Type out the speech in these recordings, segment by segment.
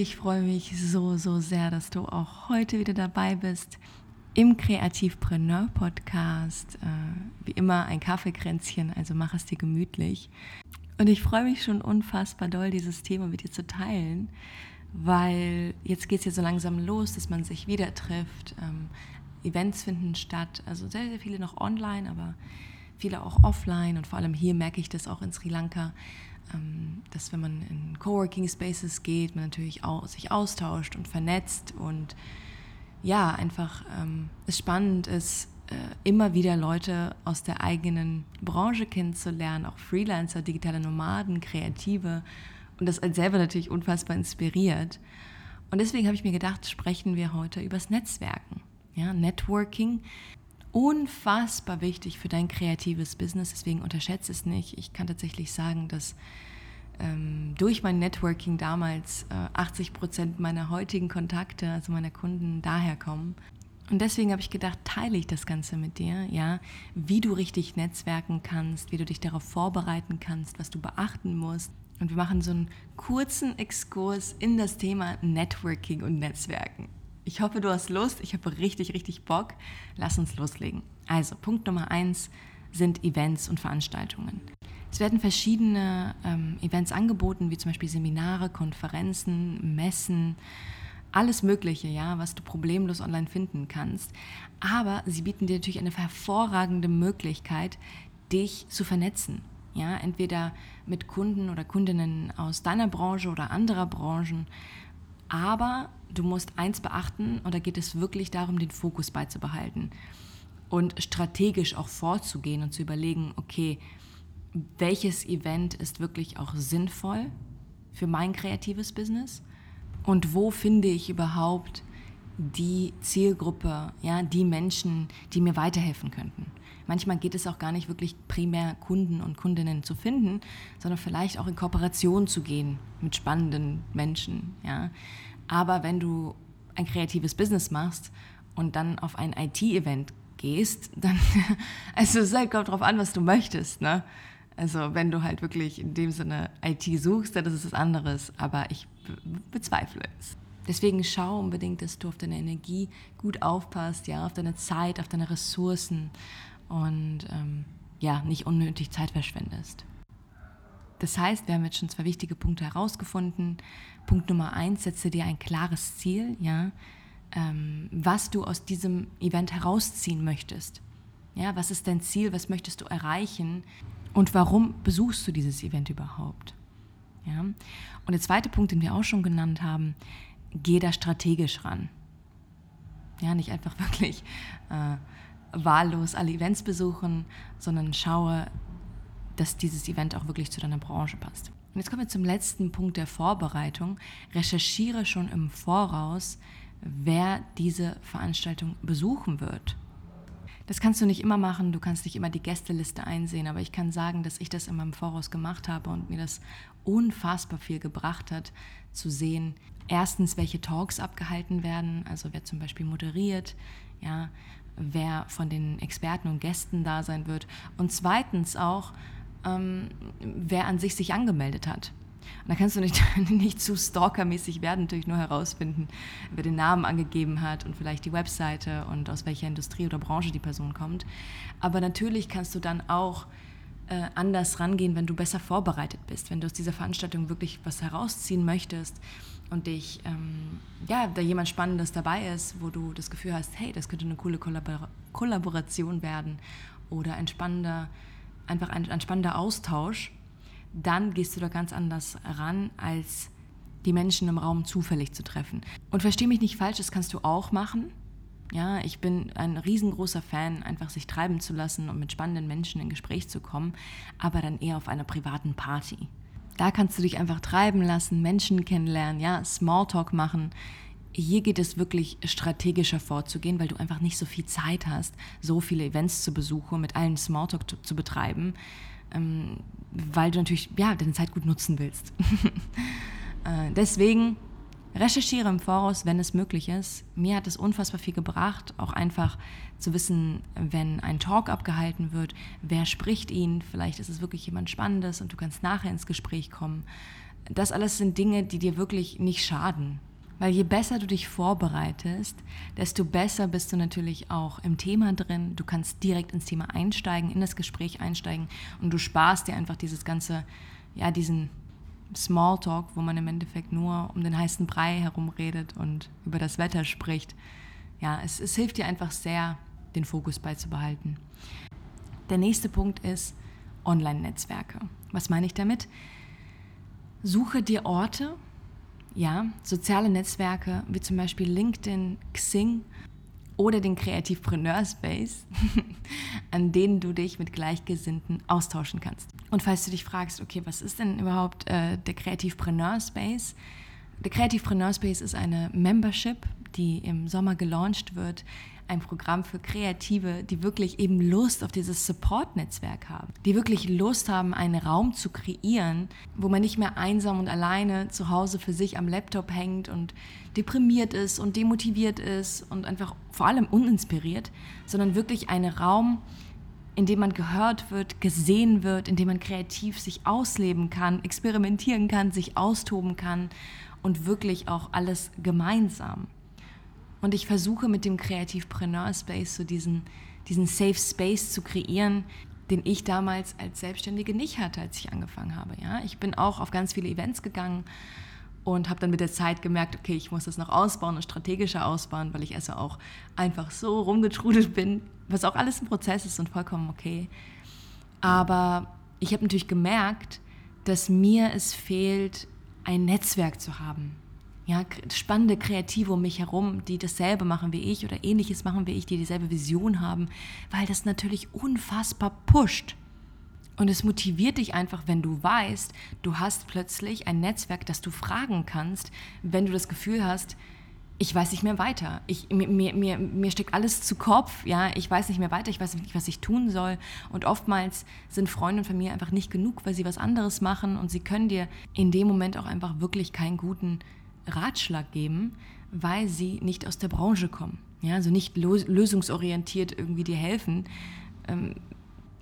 Ich freue mich so, so sehr, dass du auch heute wieder dabei bist im Kreativpreneur Podcast. Äh, wie immer ein Kaffeekränzchen, also mach es dir gemütlich. Und ich freue mich schon unfassbar doll, dieses Thema mit dir zu teilen, weil jetzt geht es ja so langsam los, dass man sich wieder trifft. Ähm, Events finden statt, also sehr, sehr viele noch online, aber viele auch offline und vor allem hier merke ich das auch in Sri Lanka, dass wenn man in Coworking Spaces geht, man natürlich auch sich austauscht und vernetzt und ja, einfach ähm, es spannend ist, äh, immer wieder Leute aus der eigenen Branche kennenzulernen, auch Freelancer, digitale Nomaden, Kreative und das als selber natürlich unfassbar inspiriert. Und deswegen habe ich mir gedacht, sprechen wir heute übers Netzwerken. Ja, Networking unfassbar wichtig für dein kreatives Business, deswegen unterschätze es nicht. Ich kann tatsächlich sagen, dass ähm, durch mein Networking damals äh, 80 Prozent meiner heutigen Kontakte, also meiner Kunden, daher kommen. Und deswegen habe ich gedacht, teile ich das Ganze mit dir, ja, wie du richtig netzwerken kannst, wie du dich darauf vorbereiten kannst, was du beachten musst. Und wir machen so einen kurzen Exkurs in das Thema Networking und Netzwerken. Ich hoffe, du hast Lust. Ich habe richtig, richtig Bock. Lass uns loslegen. Also, Punkt Nummer eins sind Events und Veranstaltungen. Es werden verschiedene ähm, Events angeboten, wie zum Beispiel Seminare, Konferenzen, Messen, alles Mögliche, ja, was du problemlos online finden kannst. Aber sie bieten dir natürlich eine hervorragende Möglichkeit, dich zu vernetzen. Ja, entweder mit Kunden oder Kundinnen aus deiner Branche oder anderer Branchen. Aber du musst eins beachten, und da geht es wirklich darum, den Fokus beizubehalten und strategisch auch vorzugehen und zu überlegen, okay, welches Event ist wirklich auch sinnvoll für mein kreatives Business und wo finde ich überhaupt die Zielgruppe, ja, die Menschen, die mir weiterhelfen könnten. Manchmal geht es auch gar nicht wirklich primär Kunden und Kundinnen zu finden, sondern vielleicht auch in Kooperation zu gehen mit spannenden Menschen, ja. Aber wenn du ein kreatives Business machst und dann auf ein IT-Event gehst, dann, also es kommt darauf an, was du möchtest, ne? Also wenn du halt wirklich in dem Sinne IT suchst, dann ist es was anderes, aber ich bezweifle es. Deswegen schau unbedingt, dass du auf deine Energie gut aufpasst, ja, auf deine Zeit, auf deine Ressourcen und ähm, ja, nicht unnötig Zeit verschwendest. Das heißt, wir haben jetzt schon zwei wichtige Punkte herausgefunden. Punkt Nummer eins, setze dir ein klares Ziel, ja, ähm, was du aus diesem Event herausziehen möchtest. Ja, was ist dein Ziel? Was möchtest du erreichen? Und warum besuchst du dieses Event überhaupt? Ja? Und der zweite Punkt, den wir auch schon genannt haben, geh da strategisch ran. Ja, nicht einfach wirklich äh, wahllos alle Events besuchen, sondern schaue, dass dieses Event auch wirklich zu deiner Branche passt. Und jetzt kommen wir zum letzten Punkt der Vorbereitung. Recherchiere schon im Voraus, wer diese Veranstaltung besuchen wird. Das kannst du nicht immer machen, du kannst nicht immer die Gästeliste einsehen, aber ich kann sagen, dass ich das in meinem Voraus gemacht habe und mir das unfassbar viel gebracht hat, zu sehen, erstens, welche Talks abgehalten werden, also wer zum Beispiel moderiert, ja, wer von den Experten und Gästen da sein wird und zweitens auch, ähm, wer an sich sich angemeldet hat. Und da kannst du nicht, nicht zu stalkermäßig werden, natürlich nur herausfinden, wer den Namen angegeben hat und vielleicht die Webseite und aus welcher Industrie oder Branche die Person kommt. Aber natürlich kannst du dann auch äh, anders rangehen, wenn du besser vorbereitet bist, wenn du aus dieser Veranstaltung wirklich was herausziehen möchtest und dich, ähm, ja, da jemand Spannendes dabei ist, wo du das Gefühl hast, hey, das könnte eine coole Kollabor Kollaboration werden oder ein spannender, einfach ein, ein spannender Austausch, dann gehst du da ganz anders ran, als die Menschen im Raum zufällig zu treffen. Und verstehe mich nicht falsch, das kannst du auch machen. Ja, ich bin ein riesengroßer Fan, einfach sich treiben zu lassen und mit spannenden Menschen in Gespräch zu kommen, aber dann eher auf einer privaten Party. Da kannst du dich einfach treiben lassen, Menschen kennenlernen, ja, Smalltalk machen. Hier geht es wirklich strategischer vorzugehen, weil du einfach nicht so viel Zeit hast, so viele Events zu besuchen, mit allen Smalltalk zu, zu betreiben, ähm, weil du natürlich ja, deine Zeit gut nutzen willst. äh, deswegen recherchiere im Voraus, wenn es möglich ist. Mir hat es unfassbar viel gebracht, auch einfach zu wissen, wenn ein Talk abgehalten wird, wer spricht ihn, vielleicht ist es wirklich jemand Spannendes und du kannst nachher ins Gespräch kommen. Das alles sind Dinge, die dir wirklich nicht schaden. Weil je besser du dich vorbereitest, desto besser bist du natürlich auch im Thema drin. Du kannst direkt ins Thema einsteigen, in das Gespräch einsteigen und du sparst dir einfach dieses ganze, ja, diesen Smalltalk, wo man im Endeffekt nur um den heißen Brei herumredet und über das Wetter spricht. Ja, es, es hilft dir einfach sehr, den Fokus beizubehalten. Der nächste Punkt ist Online-Netzwerke. Was meine ich damit? Suche dir Orte, ja, soziale Netzwerke wie zum Beispiel LinkedIn, Xing oder den Kreativpreneur Space, an denen du dich mit Gleichgesinnten austauschen kannst. Und falls du dich fragst, okay, was ist denn überhaupt äh, der Kreativpreneur Space? Der Kreativpreneur Space ist eine Membership, die im Sommer gelauncht wird, ein Programm für Kreative, die wirklich eben Lust auf dieses Support-Netzwerk haben, die wirklich Lust haben, einen Raum zu kreieren, wo man nicht mehr einsam und alleine zu Hause für sich am Laptop hängt und deprimiert ist und demotiviert ist und einfach vor allem uninspiriert, sondern wirklich einen Raum, in dem man gehört wird, gesehen wird, in dem man kreativ sich ausleben kann, experimentieren kann, sich austoben kann und wirklich auch alles gemeinsam. Und ich versuche mit dem Kreativpreneur Space so diesen, diesen Safe Space zu kreieren, den ich damals als Selbstständige nicht hatte, als ich angefangen habe. Ja? Ich bin auch auf ganz viele Events gegangen und habe dann mit der Zeit gemerkt, okay, ich muss das noch ausbauen und strategischer ausbauen, weil ich also auch einfach so rumgetrudelt bin, was auch alles ein Prozess ist und vollkommen okay. Aber ich habe natürlich gemerkt, dass mir es fehlt, ein Netzwerk zu haben ja, spannende Kreative um mich herum, die dasselbe machen wie ich oder ähnliches machen wie ich, die dieselbe Vision haben, weil das natürlich unfassbar pusht. Und es motiviert dich einfach, wenn du weißt, du hast plötzlich ein Netzwerk, das du fragen kannst, wenn du das Gefühl hast, ich weiß nicht mehr weiter. Ich, mir, mir, mir steckt alles zu Kopf, ja, ich weiß nicht mehr weiter, ich weiß nicht, was ich tun soll. Und oftmals sind Freunde und Familie einfach nicht genug, weil sie was anderes machen und sie können dir in dem Moment auch einfach wirklich keinen guten Ratschlag geben, weil sie nicht aus der Branche kommen. Ja, also nicht lösungsorientiert irgendwie dir helfen, ähm,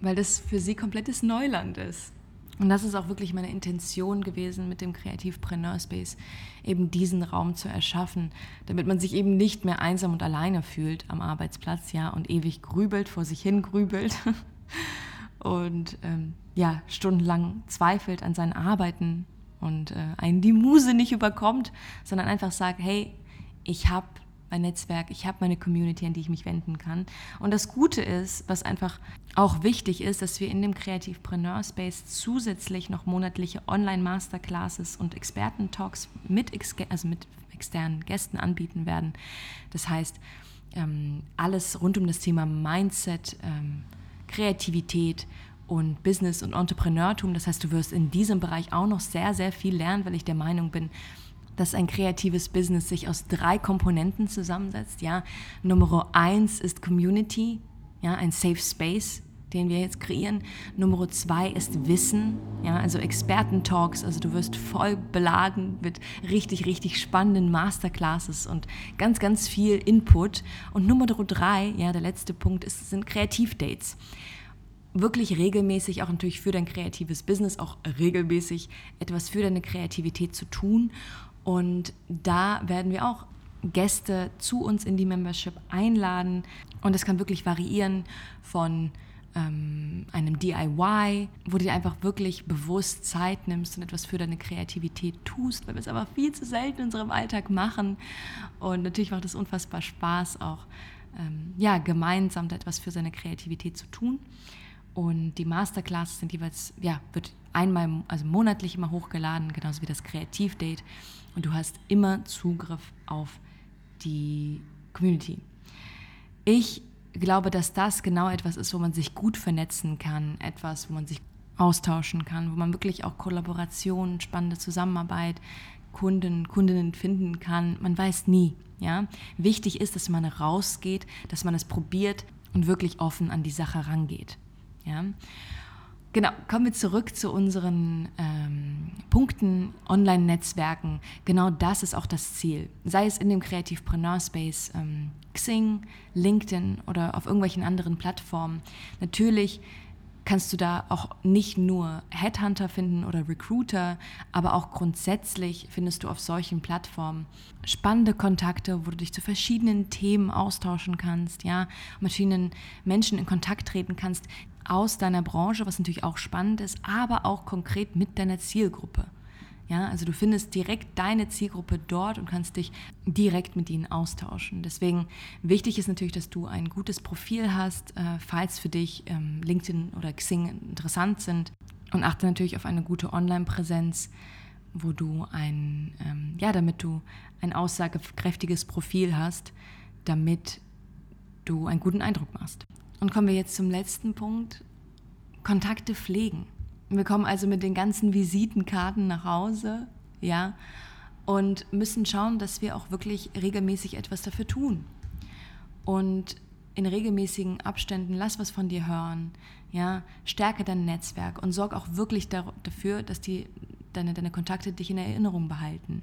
weil das für sie komplettes Neuland ist. Und das ist auch wirklich meine Intention gewesen mit dem Kreativpreneur Space, eben diesen Raum zu erschaffen, damit man sich eben nicht mehr einsam und alleine fühlt am Arbeitsplatz, ja, und ewig grübelt, vor sich hin grübelt und ähm, ja, stundenlang zweifelt an seinen Arbeiten, und äh, einen die Muse nicht überkommt, sondern einfach sagt, hey, ich habe mein Netzwerk, ich habe meine Community, an die ich mich wenden kann. Und das Gute ist, was einfach auch wichtig ist, dass wir in dem Kreativpreneur Space zusätzlich noch monatliche Online-Masterclasses und Experten-Talks mit, also mit externen Gästen anbieten werden. Das heißt, ähm, alles rund um das Thema Mindset, ähm, Kreativität und Business und Entrepreneurtum. Das heißt, du wirst in diesem Bereich auch noch sehr, sehr viel lernen, weil ich der Meinung bin, dass ein kreatives Business sich aus drei Komponenten zusammensetzt. Ja, Nummer eins ist Community, ja, ein Safe Space, den wir jetzt kreieren. Nummer zwei ist Wissen, ja, also Experten-Talks. Also du wirst voll beladen mit richtig, richtig spannenden Masterclasses und ganz, ganz viel Input. Und Nummer drei, ja, der letzte Punkt ist, sind Kreativdates wirklich regelmäßig, auch natürlich für dein kreatives Business, auch regelmäßig etwas für deine Kreativität zu tun. Und da werden wir auch Gäste zu uns in die Membership einladen. Und es kann wirklich variieren von ähm, einem DIY, wo du dir einfach wirklich bewusst Zeit nimmst und etwas für deine Kreativität tust, weil wir es aber viel zu selten in unserem Alltag machen. Und natürlich macht es unfassbar Spaß, auch ähm, ja, gemeinsam etwas für seine Kreativität zu tun. Und die Masterclasses sind jeweils, ja, wird einmal, also monatlich immer hochgeladen, genauso wie das Kreativdate. Und du hast immer Zugriff auf die Community. Ich glaube, dass das genau etwas ist, wo man sich gut vernetzen kann, etwas, wo man sich austauschen kann, wo man wirklich auch Kollaboration, spannende Zusammenarbeit, Kunden, Kundinnen finden kann. Man weiß nie. Ja? Wichtig ist, dass man rausgeht, dass man es probiert und wirklich offen an die Sache rangeht. Ja? Genau, kommen wir zurück zu unseren ähm, Punkten, Online-Netzwerken. Genau das ist auch das Ziel. Sei es in dem Kreativpreneur Space, ähm, Xing, LinkedIn oder auf irgendwelchen anderen Plattformen. Natürlich kannst du da auch nicht nur Headhunter finden oder Recruiter, aber auch grundsätzlich findest du auf solchen Plattformen spannende Kontakte, wo du dich zu verschiedenen Themen austauschen kannst, ja, mit verschiedenen Menschen in Kontakt treten kannst aus deiner Branche, was natürlich auch spannend ist, aber auch konkret mit deiner Zielgruppe. Ja, also du findest direkt deine Zielgruppe dort und kannst dich direkt mit ihnen austauschen. Deswegen wichtig ist natürlich, dass du ein gutes Profil hast, äh, falls für dich ähm, LinkedIn oder Xing interessant sind. Und achte natürlich auf eine gute Online-Präsenz, wo du ein, ähm, ja, damit du ein aussagekräftiges Profil hast, damit du einen guten Eindruck machst. Und kommen wir jetzt zum letzten Punkt: Kontakte pflegen. Wir kommen also mit den ganzen Visitenkarten nach Hause, ja, und müssen schauen, dass wir auch wirklich regelmäßig etwas dafür tun. Und in regelmäßigen Abständen lass was von dir hören, ja, stärke dein Netzwerk und sorg auch wirklich dafür, dass die, deine, deine Kontakte dich in Erinnerung behalten.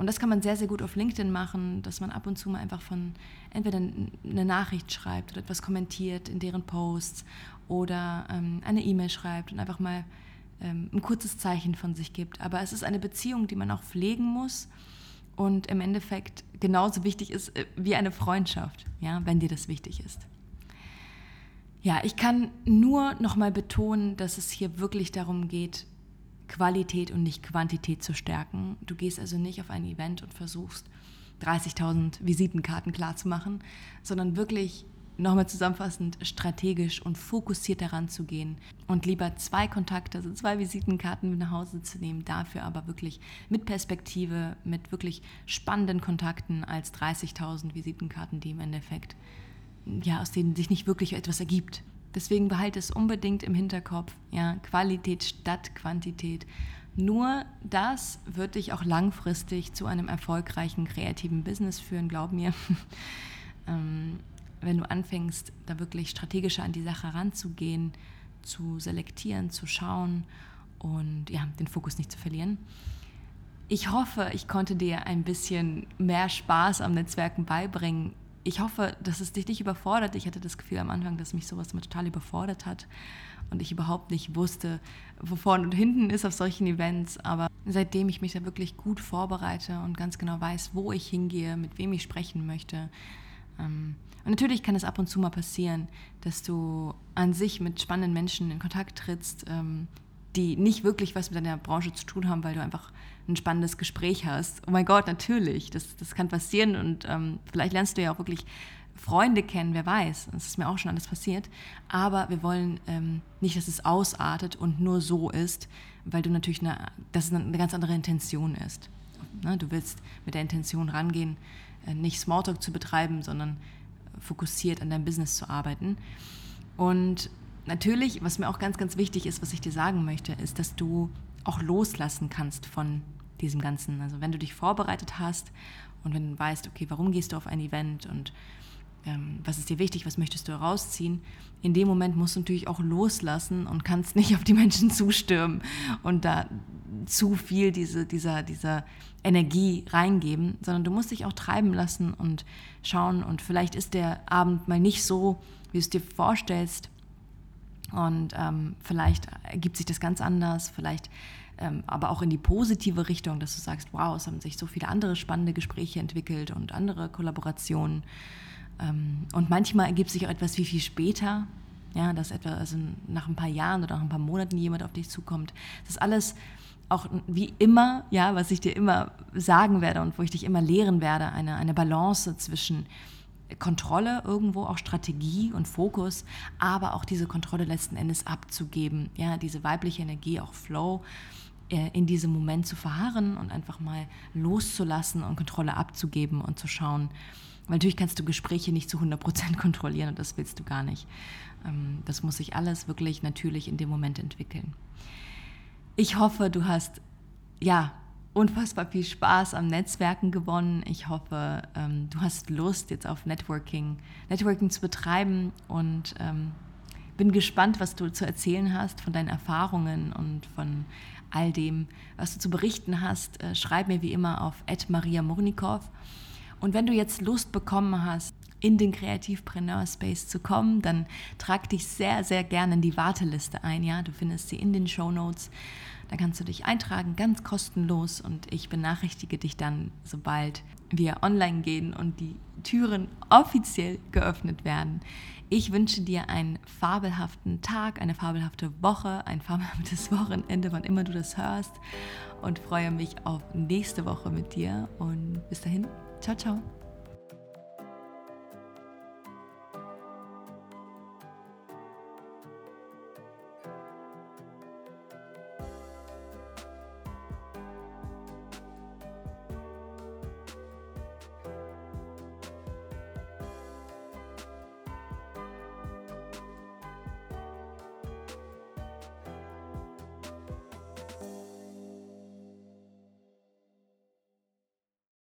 Und das kann man sehr, sehr gut auf LinkedIn machen, dass man ab und zu mal einfach von entweder eine Nachricht schreibt oder etwas kommentiert in deren Posts oder ähm, eine E-Mail schreibt und einfach mal ähm, ein kurzes Zeichen von sich gibt. Aber es ist eine Beziehung, die man auch pflegen muss und im Endeffekt genauso wichtig ist äh, wie eine Freundschaft, ja, wenn dir das wichtig ist. Ja, ich kann nur noch mal betonen, dass es hier wirklich darum geht, Qualität und nicht Quantität zu stärken. Du gehst also nicht auf ein Event und versuchst 30.000 Visitenkarten klarzumachen, sondern wirklich nochmal zusammenfassend strategisch und fokussiert daran zu gehen und lieber zwei Kontakte, also zwei Visitenkarten mit nach Hause zu nehmen, dafür aber wirklich mit Perspektive, mit wirklich spannenden Kontakten als 30.000 Visitenkarten, die im Endeffekt, ja, aus denen sich nicht wirklich etwas ergibt. Deswegen behalte es unbedingt im Hinterkopf. Ja, Qualität statt Quantität. Nur das wird dich auch langfristig zu einem erfolgreichen kreativen Business führen, glaub mir. ähm, wenn du anfängst, da wirklich strategischer an die Sache ranzugehen, zu selektieren, zu schauen und ja, den Fokus nicht zu verlieren. Ich hoffe, ich konnte dir ein bisschen mehr Spaß am Netzwerken beibringen ich hoffe, dass es dich nicht überfordert. Ich hatte das Gefühl am Anfang, dass mich sowas immer total überfordert hat und ich überhaupt nicht wusste, wo vorne und hinten ist auf solchen Events. Aber seitdem ich mich da wirklich gut vorbereite und ganz genau weiß, wo ich hingehe, mit wem ich sprechen möchte. Ähm, und natürlich kann es ab und zu mal passieren, dass du an sich mit spannenden Menschen in Kontakt trittst, ähm, die nicht wirklich was mit deiner Branche zu tun haben, weil du einfach ein spannendes Gespräch hast. Oh mein Gott, natürlich, das, das kann passieren und ähm, vielleicht lernst du ja auch wirklich Freunde kennen, wer weiß. Das ist mir auch schon alles passiert. Aber wir wollen ähm, nicht, dass es ausartet und nur so ist, weil du natürlich eine, es eine ganz andere Intention ist. Ne? Du willst mit der Intention rangehen, äh, nicht Smalltalk zu betreiben, sondern fokussiert an deinem Business zu arbeiten. Und natürlich, was mir auch ganz, ganz wichtig ist, was ich dir sagen möchte, ist, dass du auch loslassen kannst von diesem Ganzen. Also wenn du dich vorbereitet hast und wenn du weißt, okay, warum gehst du auf ein Event und ähm, was ist dir wichtig, was möchtest du herausziehen, in dem Moment musst du natürlich auch loslassen und kannst nicht auf die Menschen zustürmen und da zu viel diese, dieser, dieser Energie reingeben, sondern du musst dich auch treiben lassen und schauen und vielleicht ist der Abend mal nicht so, wie du es dir vorstellst, und ähm, vielleicht ergibt sich das ganz anders, vielleicht ähm, aber auch in die positive Richtung, dass du sagst, wow, es haben sich so viele andere spannende Gespräche entwickelt und andere Kollaborationen. Ähm, und manchmal ergibt sich auch etwas wie viel später, ja, dass etwa also nach ein paar Jahren oder nach ein paar Monaten jemand auf dich zukommt. Das ist alles auch wie immer, ja, was ich dir immer sagen werde und wo ich dich immer lehren werde, eine, eine Balance zwischen Kontrolle irgendwo, auch Strategie und Fokus, aber auch diese Kontrolle letzten Endes abzugeben. Ja, diese weibliche Energie, auch Flow, äh, in diesem Moment zu verharren und einfach mal loszulassen und Kontrolle abzugeben und zu schauen. Weil natürlich kannst du Gespräche nicht zu 100% kontrollieren und das willst du gar nicht. Ähm, das muss sich alles wirklich natürlich in dem Moment entwickeln. Ich hoffe, du hast ja unfassbar viel Spaß am Netzwerken gewonnen. Ich hoffe, ähm, du hast Lust jetzt auf Networking, Networking zu betreiben und ähm, bin gespannt, was du zu erzählen hast von deinen Erfahrungen und von all dem, was du zu berichten hast. Äh, schreib mir wie immer auf Maria Murnikow. Und wenn du jetzt Lust bekommen hast, in den Kreativpreneur Space zu kommen, dann trag dich sehr, sehr gerne in die Warteliste ein. Ja, du findest sie in den Show Notes. Da kannst du dich eintragen, ganz kostenlos und ich benachrichtige dich dann, sobald wir online gehen und die Türen offiziell geöffnet werden. Ich wünsche dir einen fabelhaften Tag, eine fabelhafte Woche, ein fabelhaftes Wochenende, wann immer du das hörst und freue mich auf nächste Woche mit dir und bis dahin, ciao, ciao.